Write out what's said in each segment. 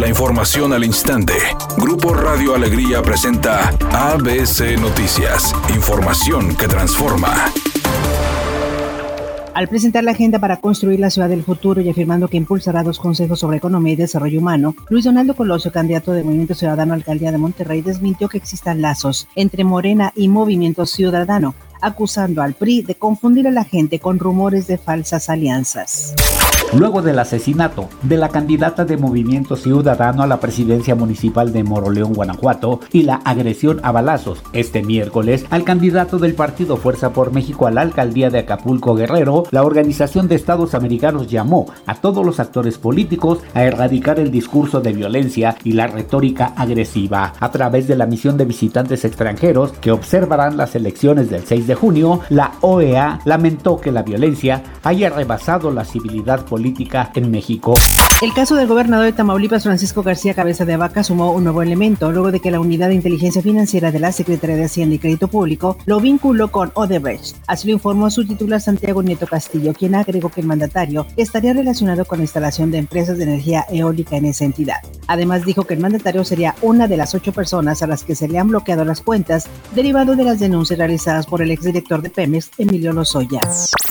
La información al instante. Grupo Radio Alegría presenta ABC Noticias. Información que transforma. Al presentar la agenda para construir la ciudad del futuro y afirmando que impulsará dos consejos sobre economía y desarrollo humano, Luis Donaldo Colosio, candidato de Movimiento Ciudadano a Alcaldía de Monterrey, desmintió que existan lazos entre Morena y Movimiento Ciudadano, acusando al PRI de confundir a la gente con rumores de falsas alianzas luego del asesinato de la candidata de Movimiento Ciudadano a la presidencia municipal de Moroleón, Guanajuato, y la agresión a balazos este miércoles al candidato del partido Fuerza por México a la alcaldía de Acapulco Guerrero, la Organización de Estados Americanos llamó a todos los actores políticos a erradicar el discurso de violencia y la retórica agresiva. A través de la misión de visitantes extranjeros que observarán las elecciones del 6 de junio, la OEA lamentó que la violencia haya rebasado la civilidad política en México. El caso del gobernador de Tamaulipas, Francisco García Cabeza de Vaca, sumó un nuevo elemento luego de que la Unidad de Inteligencia Financiera de la Secretaría de Hacienda y Crédito Público lo vinculó con Odebrecht. Así lo informó su titular Santiago Nieto Castillo, quien agregó que el mandatario estaría relacionado con la instalación de empresas de energía eólica en esa entidad. Además dijo que el mandatario sería una de las ocho personas a las que se le han bloqueado las cuentas derivado de las denuncias realizadas por el exdirector de Pemex, Emilio Lozoya.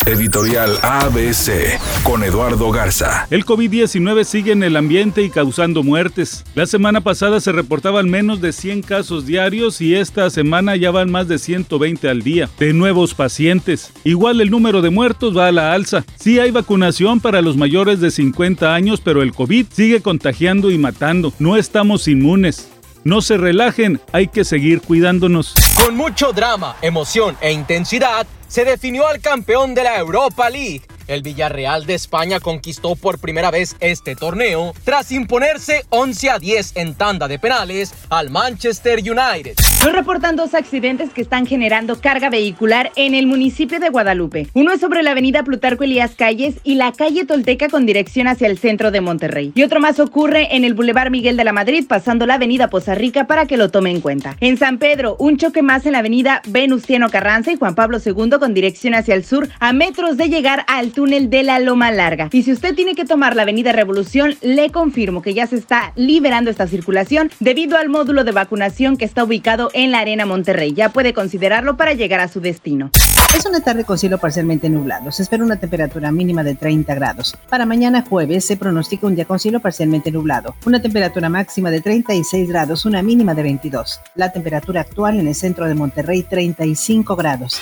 Editorial ABC con Eduardo Garza. El COVID-19 sigue en el ambiente y causando muertes. La semana pasada se reportaban menos de 100 casos diarios y esta semana ya van más de 120 al día de nuevos pacientes. Igual el número de muertos va a la alza. Sí hay vacunación para los mayores de 50 años, pero el COVID sigue contagiando y matando. No estamos inmunes. No se relajen, hay que seguir cuidándonos. Con mucho drama, emoción e intensidad, se definió al campeón de la Europa League el Villarreal de España conquistó por primera vez este torneo tras imponerse 11 a 10 en tanda de penales al Manchester United. Nos reportan dos accidentes que están generando carga vehicular en el municipio de Guadalupe. Uno es sobre la avenida Plutarco Elías Calles y la calle Tolteca con dirección hacia el centro de Monterrey. Y otro más ocurre en el Boulevard Miguel de la Madrid pasando la avenida Poza Rica para que lo tome en cuenta. En San Pedro, un choque más en la avenida Venustiano Carranza y Juan Pablo II con dirección hacia el sur a metros de llegar al túnel de la Loma Larga. Y si usted tiene que tomar la Avenida Revolución, le confirmo que ya se está liberando esta circulación debido al módulo de vacunación que está ubicado en la Arena Monterrey. Ya puede considerarlo para llegar a su destino. Es una tarde con cielo parcialmente nublado. Se espera una temperatura mínima de 30 grados. Para mañana jueves se pronostica un día con cielo parcialmente nublado. Una temperatura máxima de 36 grados, una mínima de 22. La temperatura actual en el centro de Monterrey 35 grados.